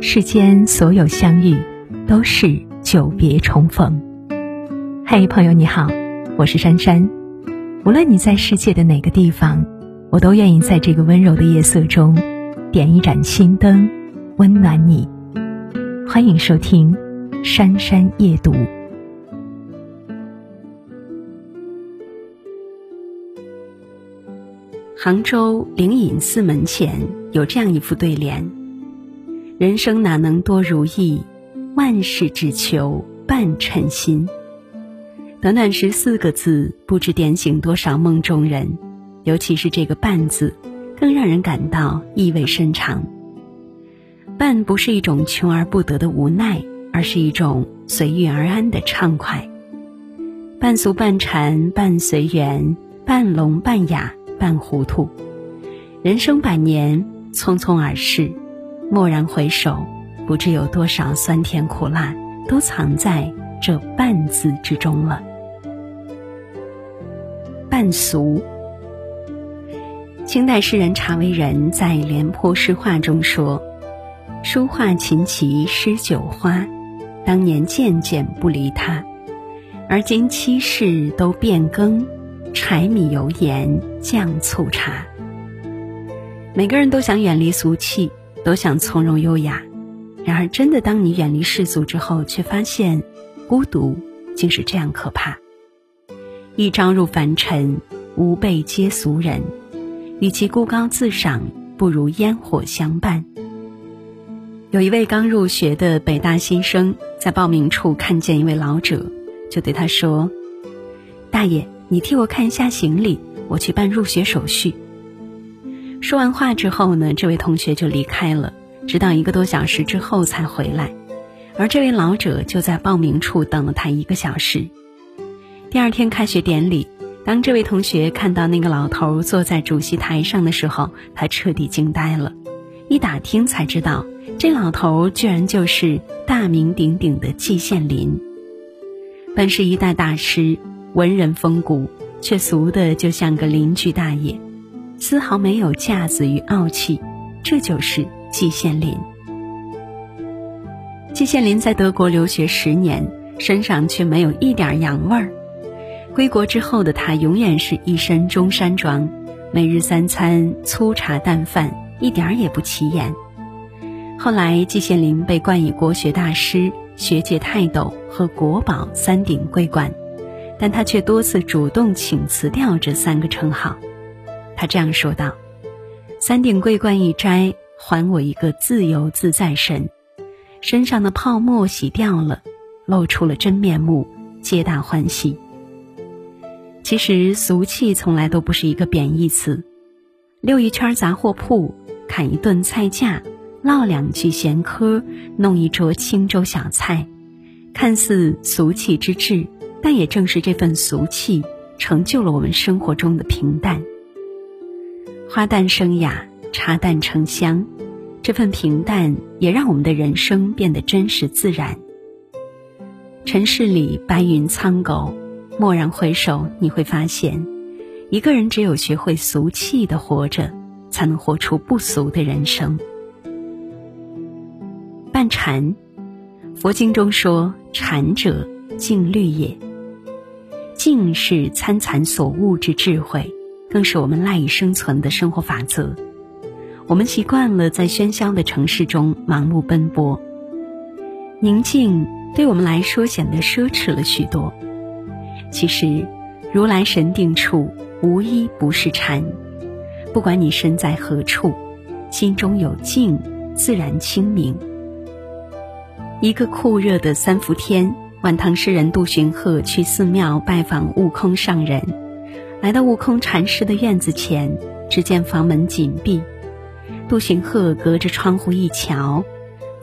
世间所有相遇，都是久别重逢。嘿，朋友你好，我是珊珊。无论你在世界的哪个地方，我都愿意在这个温柔的夜色中，点一盏心灯，温暖你。欢迎收听《珊珊夜读》。杭州灵隐寺门前有这样一副对联。人生哪能多如意，万事只求半称心。短短十四个字，不知点醒多少梦中人。尤其是这个“半”字，更让人感到意味深长。半不是一种求而不得的无奈，而是一种随遇而安的畅快。半俗半禅半随缘，半聋半哑半糊涂。人生百年，匆匆而逝。蓦然回首，不知有多少酸甜苦辣，都藏在这“半”字之中了。半俗。清代诗人查维仁在《廉颇诗话》中说：“书画琴棋诗酒花，当年件件不离他，而今七事都变更，柴米油盐酱醋茶。”每个人都想远离俗气。都想从容优雅，然而真的当你远离世俗之后，却发现孤独竟是这样可怕。一朝入凡尘，吾辈皆俗人，与其孤高自赏，不如烟火相伴。有一位刚入学的北大新生，在报名处看见一位老者，就对他说：“大爷，你替我看一下行李，我去办入学手续。”说完话之后呢，这位同学就离开了，直到一个多小时之后才回来，而这位老者就在报名处等了他一个小时。第二天开学典礼，当这位同学看到那个老头坐在主席台上的时候，他彻底惊呆了。一打听才知道，这老头居然就是大名鼎鼎的季羡林。本是一代大师，文人风骨，却俗的就像个邻居大爷。丝毫没有架子与傲气，这就是季羡林。季羡林在德国留学十年，身上却没有一点洋味儿。归国之后的他，永远是一身中山装，每日三餐粗茶淡饭，一点儿也不起眼。后来，季羡林被冠以国学大师、学界泰斗和国宝三顶桂冠，但他却多次主动请辞掉这三个称号。他这样说道：“三顶桂冠一摘，还我一个自由自在身，身上的泡沫洗掉了，露出了真面目，皆大欢喜。”其实俗气从来都不是一个贬义词，溜一圈杂货铺，砍一顿菜价，唠两句闲嗑，弄一桌清粥小菜，看似俗气之至，但也正是这份俗气，成就了我们生活中的平淡。花淡生雅，茶淡成香，这份平淡也让我们的人生变得真实自然。尘世里白云苍狗，蓦然回首，你会发现，一个人只有学会俗气的活着，才能活出不俗的人生。半禅，佛经中说，禅者静虑也。静是参禅所悟之智慧。更是我们赖以生存的生活法则。我们习惯了在喧嚣的城市中盲目奔波，宁静对我们来说显得奢侈了许多。其实，如来神定处，无一不是禅。不管你身在何处，心中有静，自然清明。一个酷热的三伏天，晚唐诗人杜荀鹤去寺庙拜访悟空上人。来到悟空禅师的院子前，只见房门紧闭。杜荀鹤隔着窗户一瞧，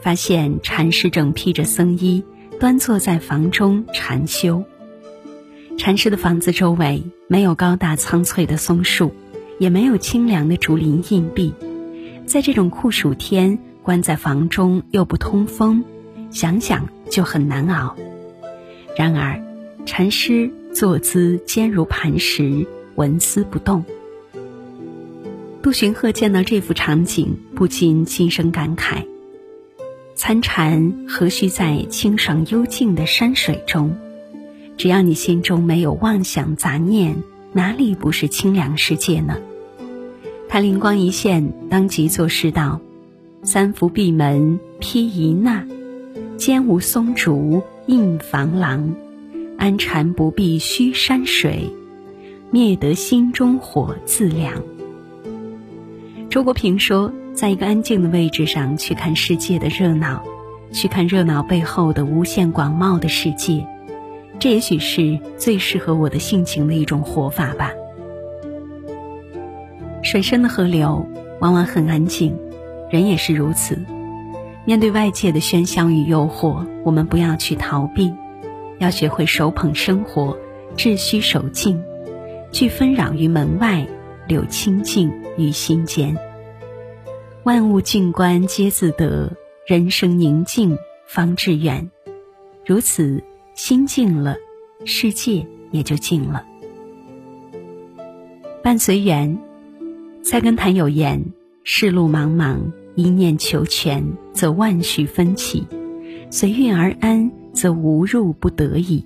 发现禅师正披着僧衣，端坐在房中禅修。禅师的房子周围没有高大苍翠的松树，也没有清凉的竹林荫壁，在这种酷暑天，关在房中又不通风，想想就很难熬。然而，禅师。坐姿坚如磐石，纹丝不动。杜荀鹤见到这幅场景，不禁心生感慨：参禅何须在清爽幽静的山水中？只要你心中没有妄想杂念，哪里不是清凉世界呢？他灵光一现，当即作诗道：“三伏闭门披一纳，间无松竹映房廊。安禅不必须山水，灭得心中火自凉。”周国平说：“在一个安静的位置上去看世界的热闹，去看热闹背后的无限广袤的世界。”这也许是最适合我的性情的一种活法吧。水深的河流往往很安静，人也是如此。面对外界的喧嚣与诱惑，我们不要去逃避，要学会手捧生活，秩序守静，拒纷扰于门外，留清静于心间。万物静观皆自得，人生宁静方致远。如此。心静了，世界也就静了。伴随缘，菜根谭有言：“世路茫茫，一念求全，则万绪纷起；随遇而安，则无入不得已。”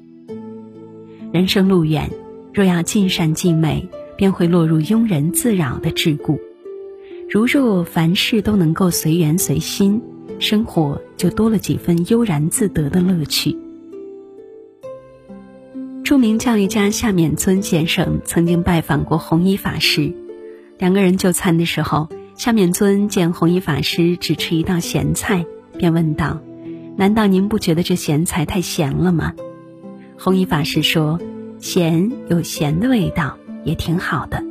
人生路远，若要尽善尽美，便会落入庸人自扰的桎梏。如若凡事都能够随缘随心，生活就多了几分悠然自得的乐趣。著名教育家夏勉尊先生曾经拜访过弘一法师，两个人就餐的时候，夏勉尊见弘一法师只吃一道咸菜，便问道：“难道您不觉得这咸菜太咸了吗？”弘一法师说：“咸有咸的味道，也挺好的。”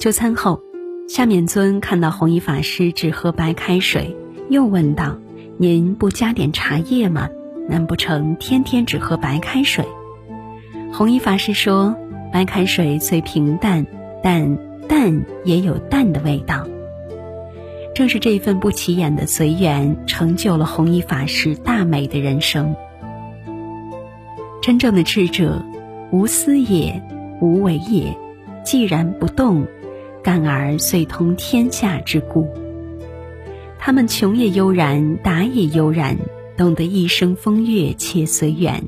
就餐后，夏勉尊看到弘一法师只喝白开水，又问道：“您不加点茶叶吗？难不成天天只喝白开水？”弘一法师说：“白开水虽平淡，但淡也有淡的味道。正是这一份不起眼的随缘，成就了弘一法师大美的人生。真正的智者，无私也，无为也，既然不动，感而遂通天下之故。他们穷也悠然，达也悠然，懂得一生风月且随缘。”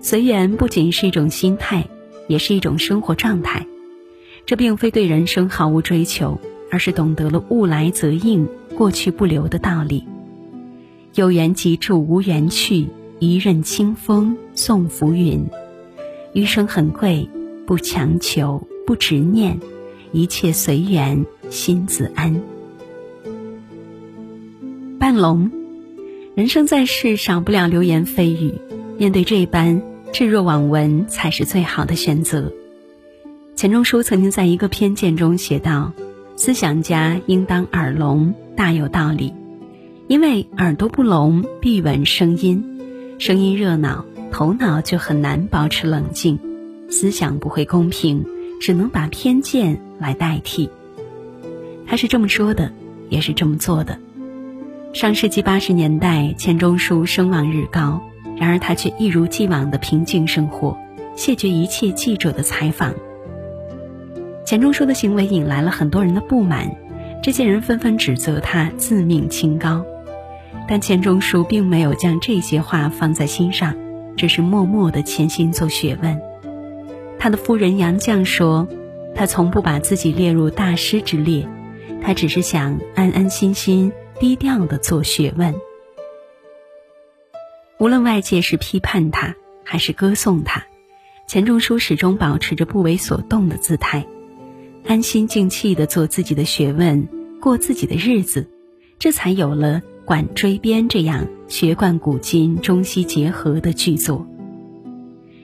随缘不仅是一种心态，也是一种生活状态。这并非对人生毫无追求，而是懂得了物来则应、过去不留的道理。有缘即住，无缘去，一任清风送浮云。余生很贵，不强求，不执念，一切随缘，心自安。半龙，人生在世，少不了流言蜚语。面对这般置若罔闻，才是最好的选择。钱钟书曾经在一个偏见中写道：“思想家应当耳聋，大有道理。因为耳朵不聋，必闻声音，声音热闹，头脑就很难保持冷静，思想不会公平，只能把偏见来代替。”他是这么说的，也是这么做的。上世纪八十年代，钱钟书声望日高。然而他却一如既往的平静生活，谢绝一切记者的采访。钱钟书的行为引来了很多人的不满，这些人纷纷指责他自命清高，但钱钟书并没有将这些话放在心上，只是默默的潜心做学问。他的夫人杨绛说：“他从不把自己列入大师之列，他只是想安安心心、低调的做学问。”无论外界是批判他还是歌颂他，钱钟书始终保持着不为所动的姿态，安心静气的做自己的学问，过自己的日子，这才有了《管锥编》这样学贯古今、中西结合的巨作。《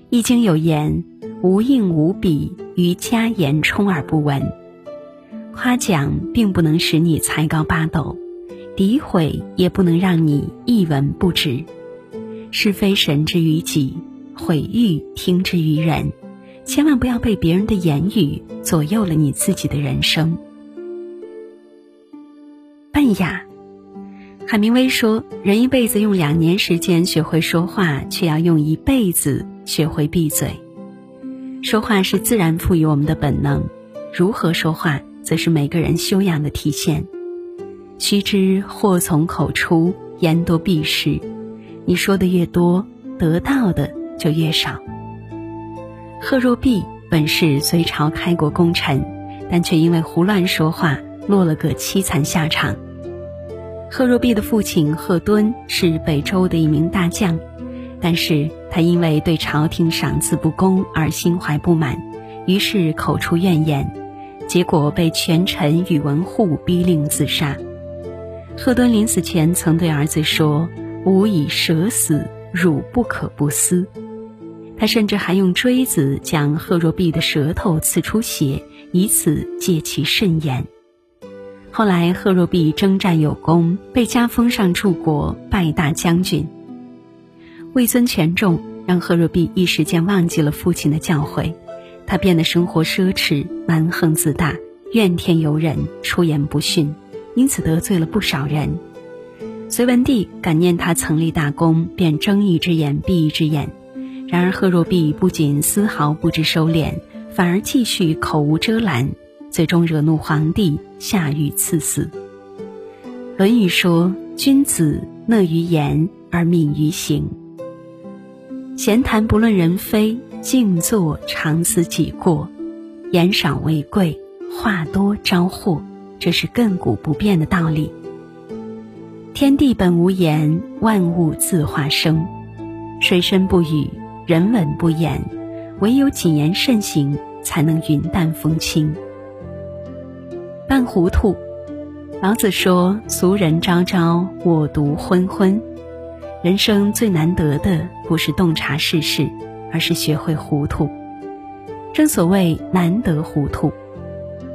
易经》有言：“无应无比，于家言充耳不闻。”夸奖并不能使你才高八斗，诋毁也不能让你一文不值。是非神之于己，毁誉听之于人，千万不要被别人的言语左右了你自己的人生。笨雅，海明威说：“人一辈子用两年时间学会说话，却要用一辈子学会闭嘴。说话是自然赋予我们的本能，如何说话，则是每个人修养的体现。须知祸从口出，言多必失。你说的越多，得到的就越少。贺若弼本是隋朝开国功臣，但却因为胡乱说话，落了个凄惨下场。贺若弼的父亲贺敦是北周的一名大将，但是他因为对朝廷赏赐不公而心怀不满，于是口出怨言，结果被权臣宇文护逼令自杀。贺敦临死前曾对儿子说：“吾以舍死，汝不可不思。”他甚至还用锥子将贺若弼的舌头刺出血，以此戒其慎言。后来，贺若弼征战有功，被加封上柱国拜大将军。位尊权重，让贺若弼一时间忘记了父亲的教诲，他变得生活奢侈、蛮横自大、怨天尤人、出言不逊，因此得罪了不少人。隋文帝感念他曾立大功，便睁一只眼闭一只眼。然而，贺若弼不仅丝毫不知收敛，反而继续口无遮拦。最终惹怒皇帝，下狱赐死。《论语》说：“君子乐于言而敏于行。闲谈不论人非，静坐常思己过。言少为贵，话多招祸。这是亘古不变的道理。天地本无言，万物自化生。水深不语，人稳不言，唯有谨言慎行，才能云淡风轻。”半糊涂，老子说：“俗人昭昭，我独昏昏。”人生最难得的不是洞察世事，而是学会糊涂。正所谓“难得糊涂”，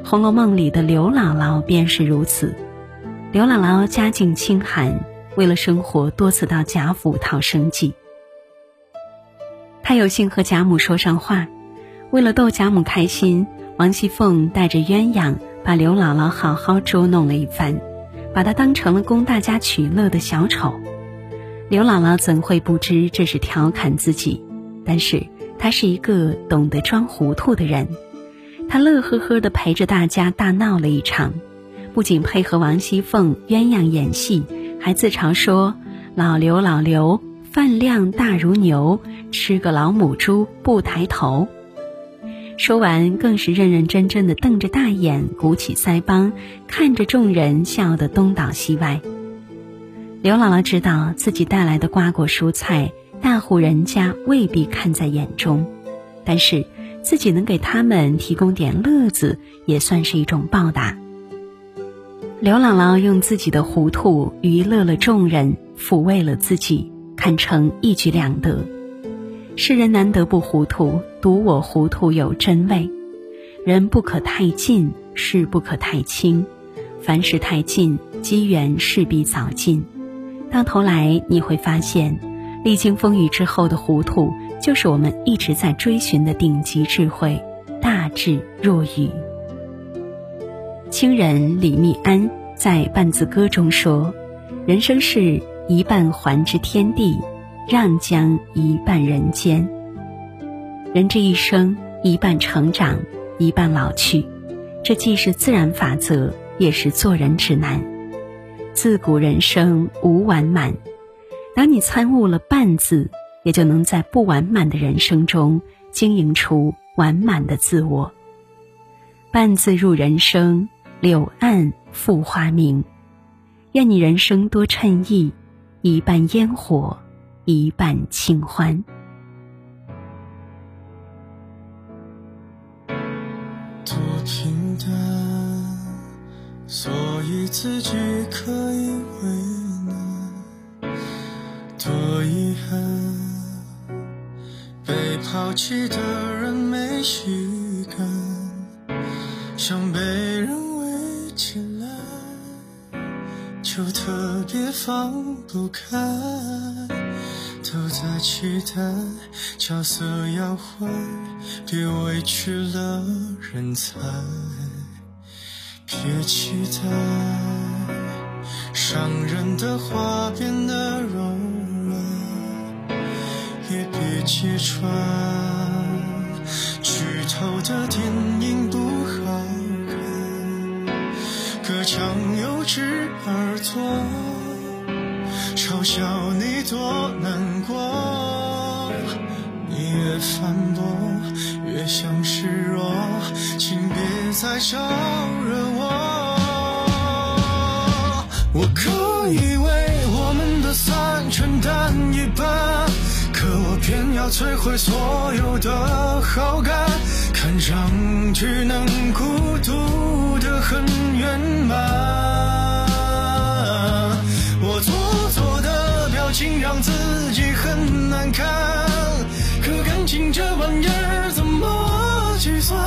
《红楼梦》里的刘姥姥便是如此。刘姥姥家境清寒，为了生活，多次到贾府讨生计。他有幸和贾母说上话，为了逗贾母开心，王熙凤带着鸳鸯。把刘姥姥好好捉弄了一番，把她当成了供大家取乐的小丑。刘姥姥怎会不知这是调侃自己？但是她是一个懂得装糊涂的人，她乐呵呵地陪着大家大闹了一场，不仅配合王熙凤鸳鸯演戏，还自嘲说：“老刘老刘，饭量大如牛，吃个老母猪不抬头。”说完，更是认认真真的瞪着大眼，鼓起腮帮，看着众人笑得东倒西歪。刘姥姥知道自己带来的瓜果蔬菜，大户人家未必看在眼中，但是自己能给他们提供点乐子，也算是一种报答。刘姥姥用自己的糊涂娱乐了众人，抚慰了自己，堪称一举两得。世人难得不糊涂，独我糊涂有真味。人不可太近，事不可太轻。凡事太近，机缘势必早尽。到头来你会发现，历经风雨之后的糊涂，就是我们一直在追寻的顶级智慧。大智若愚。清人李密庵在《半字歌》中说：“人生是一半还之天地。”让将一半人间。人这一生，一半成长，一半老去，这既是自然法则，也是做人指南。自古人生无完满，当你参悟了“半”字，也就能在不完满的人生中经营出完满的自我。半字入人生，柳暗复花明。愿你人生多衬意，一半烟火。一半清欢。多平淡，所以自己可以为难。多遗憾，被抛弃的人没预放不开。都在期待角色要换，别委屈了人才。别期待伤人的话变得柔软，也别揭穿剧透的电影不好看。隔墙有只耳朵。嘲笑你多难过，你越反驳越像示弱，请别再招惹我。我可以为我们的散承担一半，可我偏要摧毁所有的好感，看上去能孤独的很圆满。我做竟让自己很难堪可感情这玩意儿怎么计算？